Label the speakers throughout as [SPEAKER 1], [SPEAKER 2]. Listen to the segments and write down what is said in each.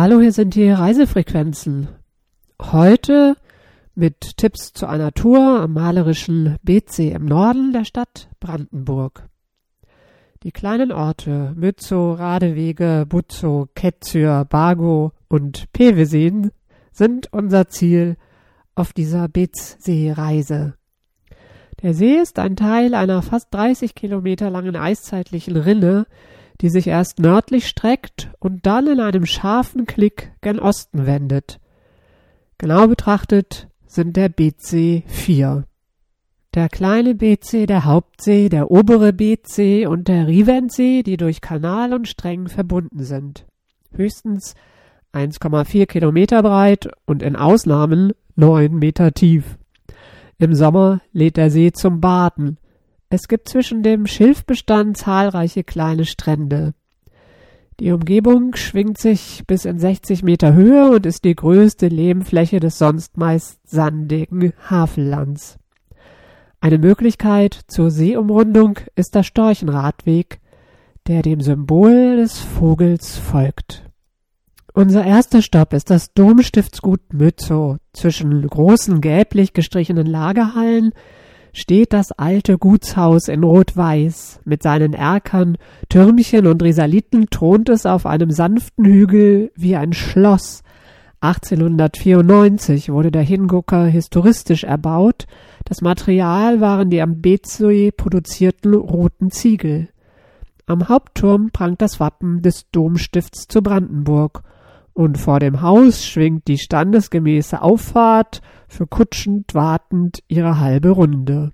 [SPEAKER 1] Hallo, hier sind die Reisefrequenzen. Heute mit Tipps zu einer Tour am malerischen Beetsee im Norden der Stadt Brandenburg. Die kleinen Orte Mützow, Radewege, Butzow, Ketzür, Bargo und Peveseen sind unser Ziel auf dieser Beetsee-Reise. Der See ist ein Teil einer fast 30 Kilometer langen eiszeitlichen Rinne, die sich erst nördlich streckt und dann in einem scharfen Klick gen Osten wendet. Genau betrachtet sind der Beetsee vier. Der kleine Beetsee, der Hauptsee, der obere Beetsee und der Riventsee, die durch Kanal und Strängen verbunden sind. Höchstens 1,4 Kilometer breit und in Ausnahmen 9 Meter tief. Im Sommer lädt der See zum Baden. Es gibt zwischen dem Schilfbestand zahlreiche kleine Strände. Die Umgebung schwingt sich bis in 60 Meter Höhe und ist die größte Lehmfläche des sonst meist sandigen Havellands. Eine Möglichkeit zur Seeumrundung ist der Storchenradweg, der dem Symbol des Vogels folgt. Unser erster Stopp ist das Domstiftsgut Mützow. Zwischen großen gelblich gestrichenen Lagerhallen steht das alte Gutshaus in Rot-Weiß. Mit seinen Erkern, Türmchen und Risaliten thront es auf einem sanften Hügel wie ein Schloss. 1894 wurde der Hingucker historistisch erbaut. Das Material waren die am Beetsee produzierten roten Ziegel. Am Hauptturm prangt das Wappen des Domstifts zu Brandenburg und vor dem Haus schwingt die standesgemäße Auffahrt für kutschend wartend ihre halbe Runde.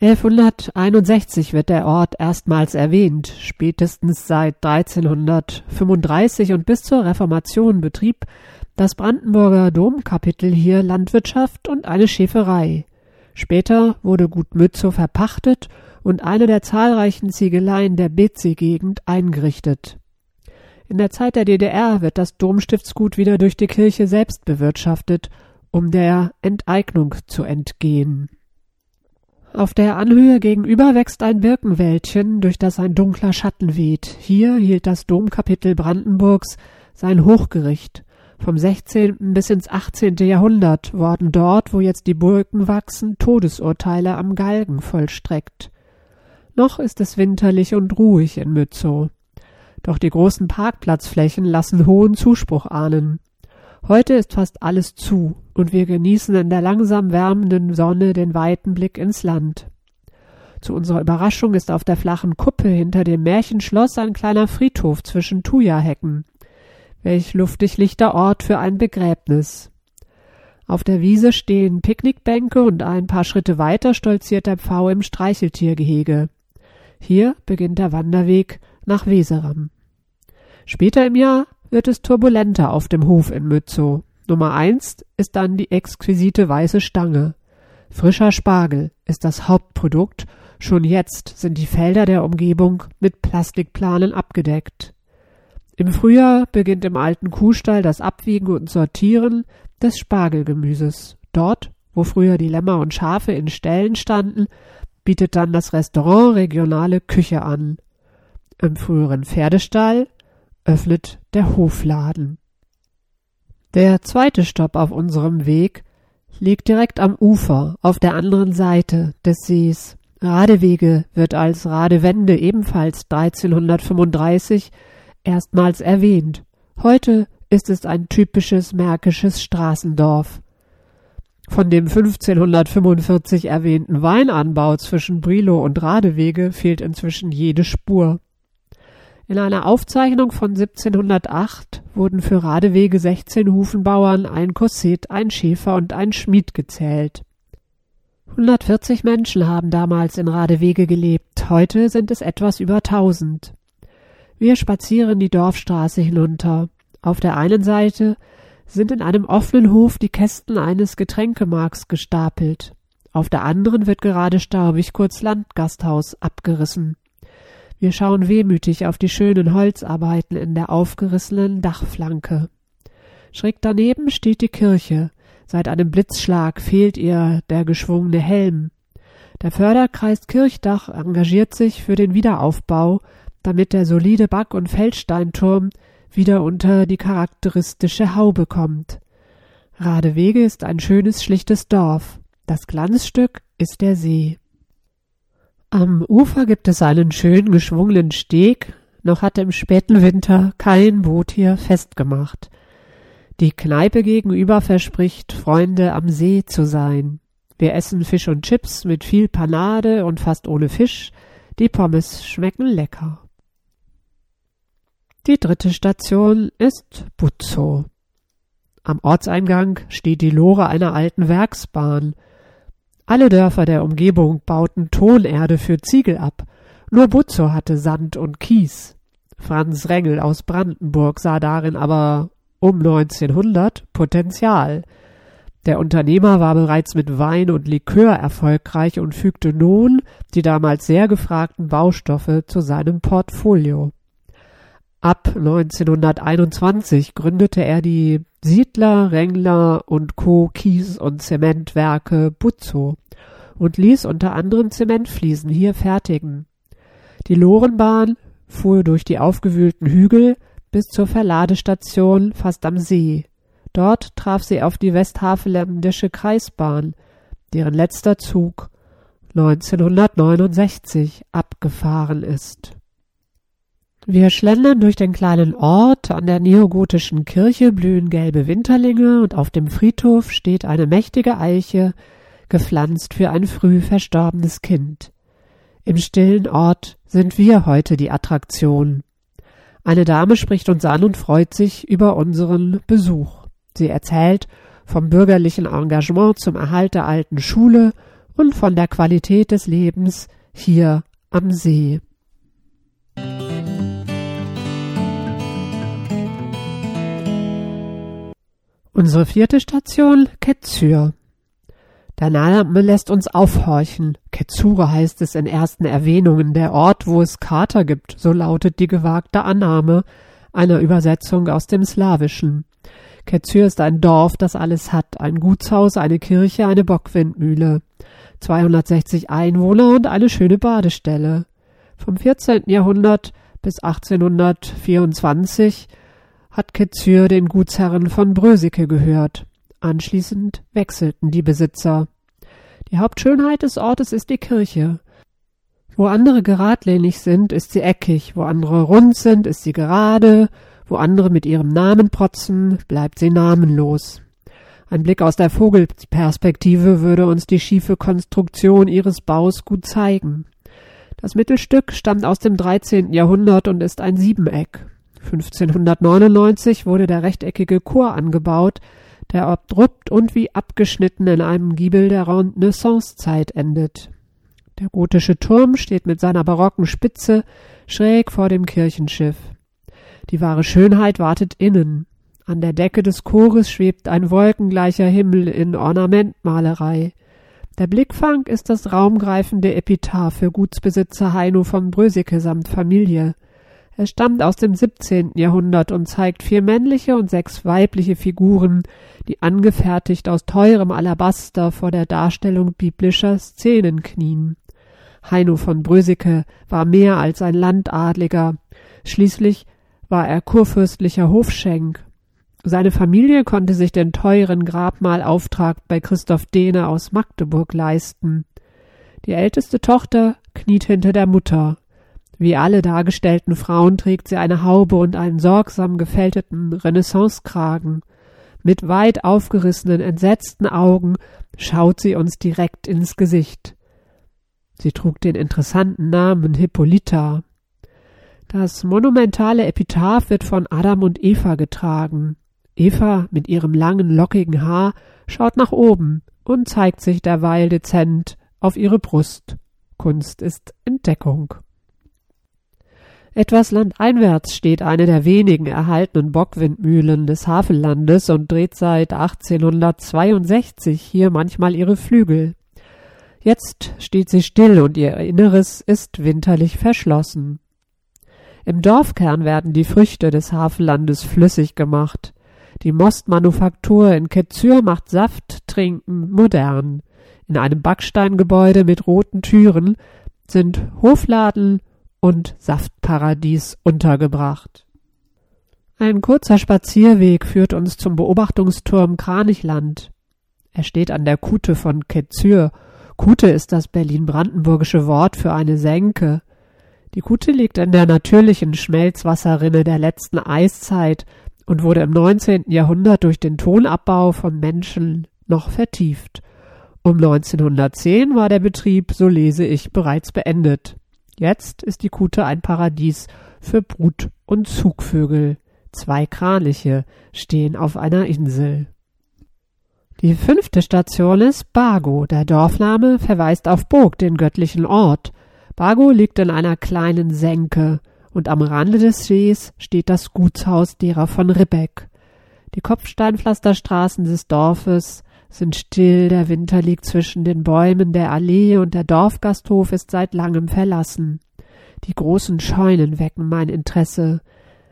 [SPEAKER 1] 1161 wird der Ort erstmals erwähnt, spätestens seit 1335 und bis zur Reformation betrieb das Brandenburger Domkapitel hier Landwirtschaft und eine Schäferei. Später wurde Gut Mützow verpachtet und eine der zahlreichen Ziegeleien der Beetsee-Gegend eingerichtet. In der Zeit der DDR wird das Domstiftsgut wieder durch die Kirche selbst bewirtschaftet, um der Enteignung zu entgehen. Auf der Anhöhe gegenüber wächst ein Birkenwäldchen, durch das ein dunkler Schatten weht. Hier hielt das Domkapitel Brandenburgs sein Hochgericht. Vom 16. bis ins 18. Jahrhundert wurden dort, wo jetzt die Burgen wachsen, Todesurteile am Galgen vollstreckt. Noch ist es winterlich und ruhig in Mützow. Doch die großen Parkplatzflächen lassen hohen Zuspruch ahnen. Heute ist fast alles zu, und wir genießen in der langsam wärmenden Sonne den weiten Blick ins Land. Zu unserer Überraschung ist auf der flachen Kuppe hinter dem Märchenschloss ein kleiner Friedhof zwischen Thujahecken. Welch luftig lichter Ort für ein Begräbnis. Auf der Wiese stehen Picknickbänke und ein paar Schritte weiter stolziert der Pfau im Streicheltiergehege. Hier beginnt der Wanderweg nach Weseram. Später im Jahr wird es turbulenter auf dem Hof in Mützow. Nummer eins ist dann die exquisite weiße Stange. Frischer Spargel ist das Hauptprodukt. Schon jetzt sind die Felder der Umgebung mit Plastikplanen abgedeckt. Im Frühjahr beginnt im alten Kuhstall das Abwiegen und Sortieren des Spargelgemüses. Dort, wo früher die Lämmer und Schafe in Ställen standen, bietet dann das Restaurant regionale Küche an. Im früheren Pferdestall öffnet der Hofladen. Der zweite Stopp auf unserem Weg liegt direkt am Ufer auf der anderen Seite des Sees. Radewege wird als Radewende ebenfalls 1335 erstmals erwähnt. Heute ist es ein typisches märkisches Straßendorf. Von dem 1545 erwähnten Weinanbau zwischen Brilo und Radewege fehlt inzwischen jede Spur. In einer Aufzeichnung von 1708 wurden für Radewege 16 Hufenbauern, ein Kosset, ein Schäfer und ein Schmied gezählt. 140 Menschen haben damals in Radewege gelebt, heute sind es etwas über 1000. Wir spazieren die Dorfstraße hinunter. Auf der einen Seite sind in einem offenen Hof die Kästen eines Getränkemarks gestapelt. Auf der anderen wird gerade staubig kurz Landgasthaus abgerissen. Wir schauen wehmütig auf die schönen Holzarbeiten in der aufgerissenen Dachflanke. Schräg daneben steht die Kirche. Seit einem Blitzschlag fehlt ihr der geschwungene Helm. Der Förderkreis Kirchdach engagiert sich für den Wiederaufbau, damit der solide Back- und Feldsteinturm wieder unter die charakteristische Haube kommt. Radewege ist ein schönes, schlichtes Dorf. Das Glanzstück ist der See. Am Ufer gibt es einen schön geschwungenen Steg, noch hatte im späten Winter kein Boot hier festgemacht. Die Kneipe gegenüber verspricht, Freunde am See zu sein. Wir essen Fisch und Chips mit viel Panade und fast ohne Fisch. Die Pommes schmecken lecker. Die dritte Station ist Buzzo. Am Ortseingang steht die Lore einer alten Werksbahn. Alle Dörfer der Umgebung bauten Tonerde für Ziegel ab. Nur Buzzo hatte Sand und Kies. Franz Rengel aus Brandenburg sah darin aber um 1900 Potenzial. Der Unternehmer war bereits mit Wein und Likör erfolgreich und fügte nun die damals sehr gefragten Baustoffe zu seinem Portfolio. Ab 1921 gründete er die Siedler, Rengler und Co. Kies- und Zementwerke Buzzo und ließ unter anderem Zementfliesen hier fertigen. Die Lorenbahn fuhr durch die aufgewühlten Hügel bis zur Verladestation fast am See. Dort traf sie auf die Westhaveländische Kreisbahn, deren letzter Zug 1969 abgefahren ist. Wir schlendern durch den kleinen Ort, an der neogotischen Kirche blühen gelbe Winterlinge und auf dem Friedhof steht eine mächtige Eiche, gepflanzt für ein früh verstorbenes Kind. Im stillen Ort sind wir heute die Attraktion. Eine Dame spricht uns an und freut sich über unseren Besuch. Sie erzählt vom bürgerlichen Engagement zum Erhalt der alten Schule und von der Qualität des Lebens hier am See. Unsere vierte Station Ketsyr. Der Name lässt uns aufhorchen. Ketsure heißt es in ersten Erwähnungen, der Ort, wo es Kater gibt, so lautet die gewagte Annahme einer Übersetzung aus dem Slawischen. Ketsyr ist ein Dorf, das alles hat, ein Gutshaus, eine Kirche, eine Bockwindmühle, 260 Einwohner und eine schöne Badestelle. Vom 14. Jahrhundert bis 1824 hat Ketsyr den Gutsherren von Brösike gehört. Anschließend wechselten die Besitzer. Die Hauptschönheit des Ortes ist die Kirche. Wo andere geradlinig sind, ist sie eckig, wo andere rund sind, ist sie gerade, wo andere mit ihrem Namen protzen, bleibt sie namenlos. Ein Blick aus der Vogelperspektive würde uns die schiefe Konstruktion ihres Baus gut zeigen. Das Mittelstück stammt aus dem 13. Jahrhundert und ist ein Siebeneck. 1599 wurde der rechteckige Chor angebaut, der abrupt und wie abgeschnitten in einem Giebel der Renaissancezeit endet. Der gotische Turm steht mit seiner barocken Spitze schräg vor dem Kirchenschiff. Die wahre Schönheit wartet innen. An der Decke des Chores schwebt ein wolkengleicher Himmel in Ornamentmalerei. Der Blickfang ist das raumgreifende Epitaph für Gutsbesitzer Heino von Bröseke samt Familie. Es stammt aus dem 17. Jahrhundert und zeigt vier männliche und sechs weibliche Figuren, die angefertigt aus teurem Alabaster vor der Darstellung biblischer Szenen knien. Heino von Bröseke war mehr als ein Landadliger. Schließlich war er kurfürstlicher Hofschenk. Seine Familie konnte sich den teuren Grabmalauftrag bei Christoph Dehne aus Magdeburg leisten. Die älteste Tochter kniet hinter der Mutter. Wie alle dargestellten Frauen trägt sie eine Haube und einen sorgsam gefälteten Renaissancekragen. Mit weit aufgerissenen, entsetzten Augen schaut sie uns direkt ins Gesicht. Sie trug den interessanten Namen Hippolyta. Das monumentale Epitaph wird von Adam und Eva getragen. Eva mit ihrem langen, lockigen Haar schaut nach oben und zeigt sich derweil dezent auf ihre Brust. Kunst ist Entdeckung. Etwas landeinwärts steht eine der wenigen erhaltenen Bockwindmühlen des Havellandes und dreht seit 1862 hier manchmal ihre Flügel. Jetzt steht sie still und ihr Inneres ist winterlich verschlossen. Im Dorfkern werden die Früchte des Havellandes flüssig gemacht. Die Mostmanufaktur in Ketzyr macht Saft trinken modern. In einem Backsteingebäude mit roten Türen sind Hofladen und Saftparadies untergebracht. Ein kurzer Spazierweg führt uns zum Beobachtungsturm Kranichland. Er steht an der Kute von Ketzür. Kute ist das berlin-brandenburgische Wort für eine Senke. Die Kute liegt in der natürlichen Schmelzwasserrinne der letzten Eiszeit und wurde im 19. Jahrhundert durch den Tonabbau von Menschen noch vertieft. Um 1910 war der Betrieb, so lese ich, bereits beendet. Jetzt ist die Kute ein Paradies für Brut- und Zugvögel. Zwei Kraniche stehen auf einer Insel. Die fünfte Station ist Bago. Der Dorfname verweist auf Burg, den göttlichen Ort. Bago liegt in einer kleinen Senke und am Rande des Sees steht das Gutshaus derer von Ribbeck. Die Kopfsteinpflasterstraßen des Dorfes sind still, der Winter liegt zwischen den Bäumen der Allee und der Dorfgasthof ist seit langem verlassen. Die großen Scheunen wecken mein Interesse.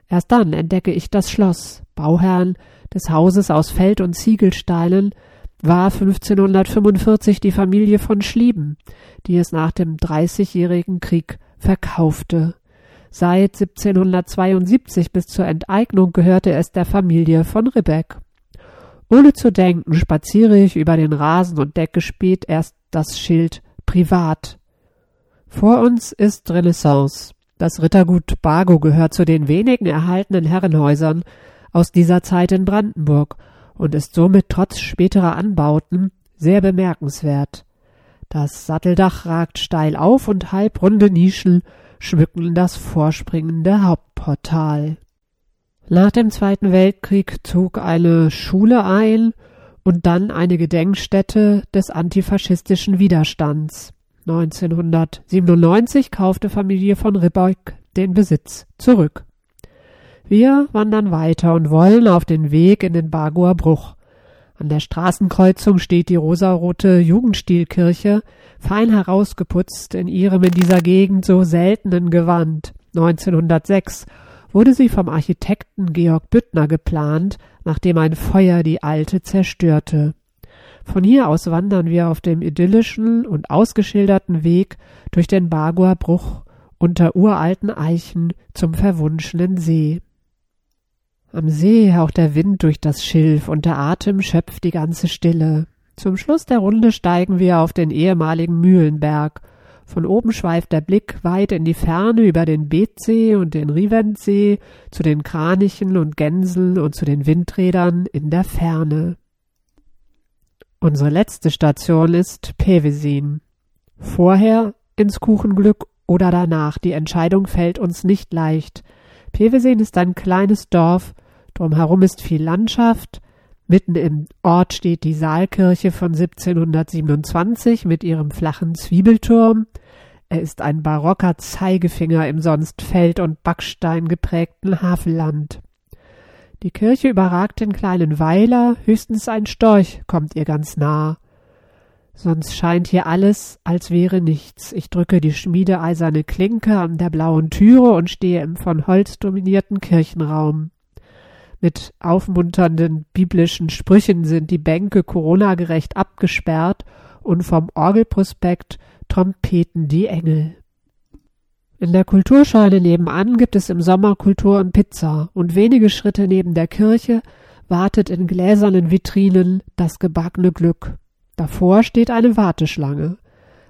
[SPEAKER 1] Erst dann entdecke ich das Schloss. Bauherrn des Hauses aus Feld und Ziegelsteinen war 1545 die Familie von Schlieben, die es nach dem Dreißigjährigen Krieg verkaufte. Seit 1772 bis zur Enteignung gehörte es der Familie von Ribbeck. Ohne zu denken spaziere ich über den Rasen und decke spät erst das Schild Privat. Vor uns ist Renaissance. Das Rittergut Bago gehört zu den wenigen erhaltenen Herrenhäusern aus dieser Zeit in Brandenburg und ist somit trotz späterer Anbauten sehr bemerkenswert. Das Satteldach ragt steil auf und halbrunde Nischen schmücken das vorspringende Hauptportal. Nach dem Zweiten Weltkrieg zog eine Schule ein und dann eine Gedenkstätte des antifaschistischen Widerstands. 1997 kaufte Familie von Ribbeck den Besitz zurück. Wir wandern weiter und wollen auf den Weg in den Bagoer Bruch. An der Straßenkreuzung steht die rosarote Jugendstilkirche, fein herausgeputzt in ihrem in dieser Gegend so seltenen Gewand. 1906 wurde sie vom Architekten Georg Büttner geplant, nachdem ein Feuer die alte zerstörte. Von hier aus wandern wir auf dem idyllischen und ausgeschilderten Weg durch den Bagoer Bruch unter uralten Eichen zum verwunschenen See. Am See haucht der Wind durch das Schilf und der Atem schöpft die ganze Stille. Zum Schluss der Runde steigen wir auf den ehemaligen Mühlenberg. Von oben schweift der Blick weit in die Ferne über den Beetsee und den Riventsee zu den Kranichen und Gänseln und zu den Windrädern in der Ferne. Unsere letzte Station ist Pevesin. Vorher ins Kuchenglück oder danach, die Entscheidung fällt uns nicht leicht. Pevesin ist ein kleines Dorf, drumherum ist viel Landschaft, mitten im Ort steht die Saalkirche von 1727 mit ihrem flachen Zwiebelturm, er ist ein barocker Zeigefinger im sonst Feld- und Backstein geprägten Havelland. Die Kirche überragt den kleinen Weiler, höchstens ein Storch kommt ihr ganz nah. Sonst scheint hier alles, als wäre nichts. Ich drücke die schmiedeeiserne Klinke an der blauen Türe und stehe im von Holz dominierten Kirchenraum. Mit aufmunternden biblischen Sprüchen sind die Bänke coronagerecht abgesperrt und vom Orgelprospekt trompeten die Engel. In der Kulturscheune nebenan gibt es im Sommer Kultur und Pizza und wenige Schritte neben der Kirche wartet in gläsernen Vitrinen das gebackene Glück. Davor steht eine Warteschlange.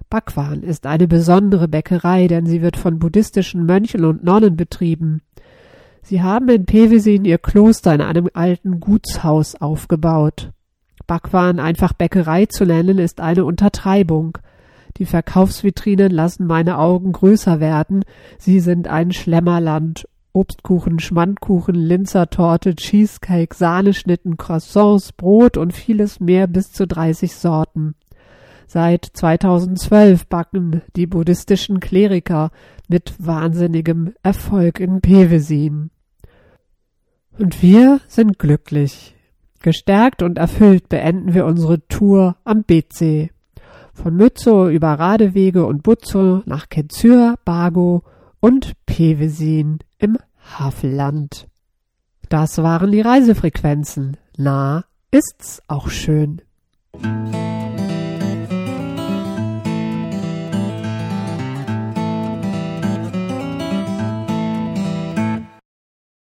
[SPEAKER 1] Bakwan ist eine besondere Bäckerei, denn sie wird von buddhistischen Mönchen und Nonnen betrieben. Sie haben in Pevesin ihr Kloster in einem alten Gutshaus aufgebaut. Bakwan einfach Bäckerei zu nennen, ist eine Untertreibung. Die Verkaufsvitrinen lassen meine Augen größer werden. Sie sind ein Schlemmerland. Obstkuchen, Schmandkuchen, Linzertorte, Cheesecake, Sahneschnitten, Croissants, Brot und vieles mehr bis zu 30 Sorten. Seit 2012 backen die buddhistischen Kleriker mit wahnsinnigem Erfolg in Pevesin. Und wir sind glücklich. Gestärkt und erfüllt beenden wir unsere Tour am BC. Von Mützow über Radewege und Butzow nach Kenzür, Bago und Pevesin im Havelland. Das waren die Reisefrequenzen. Na, ist's auch schön.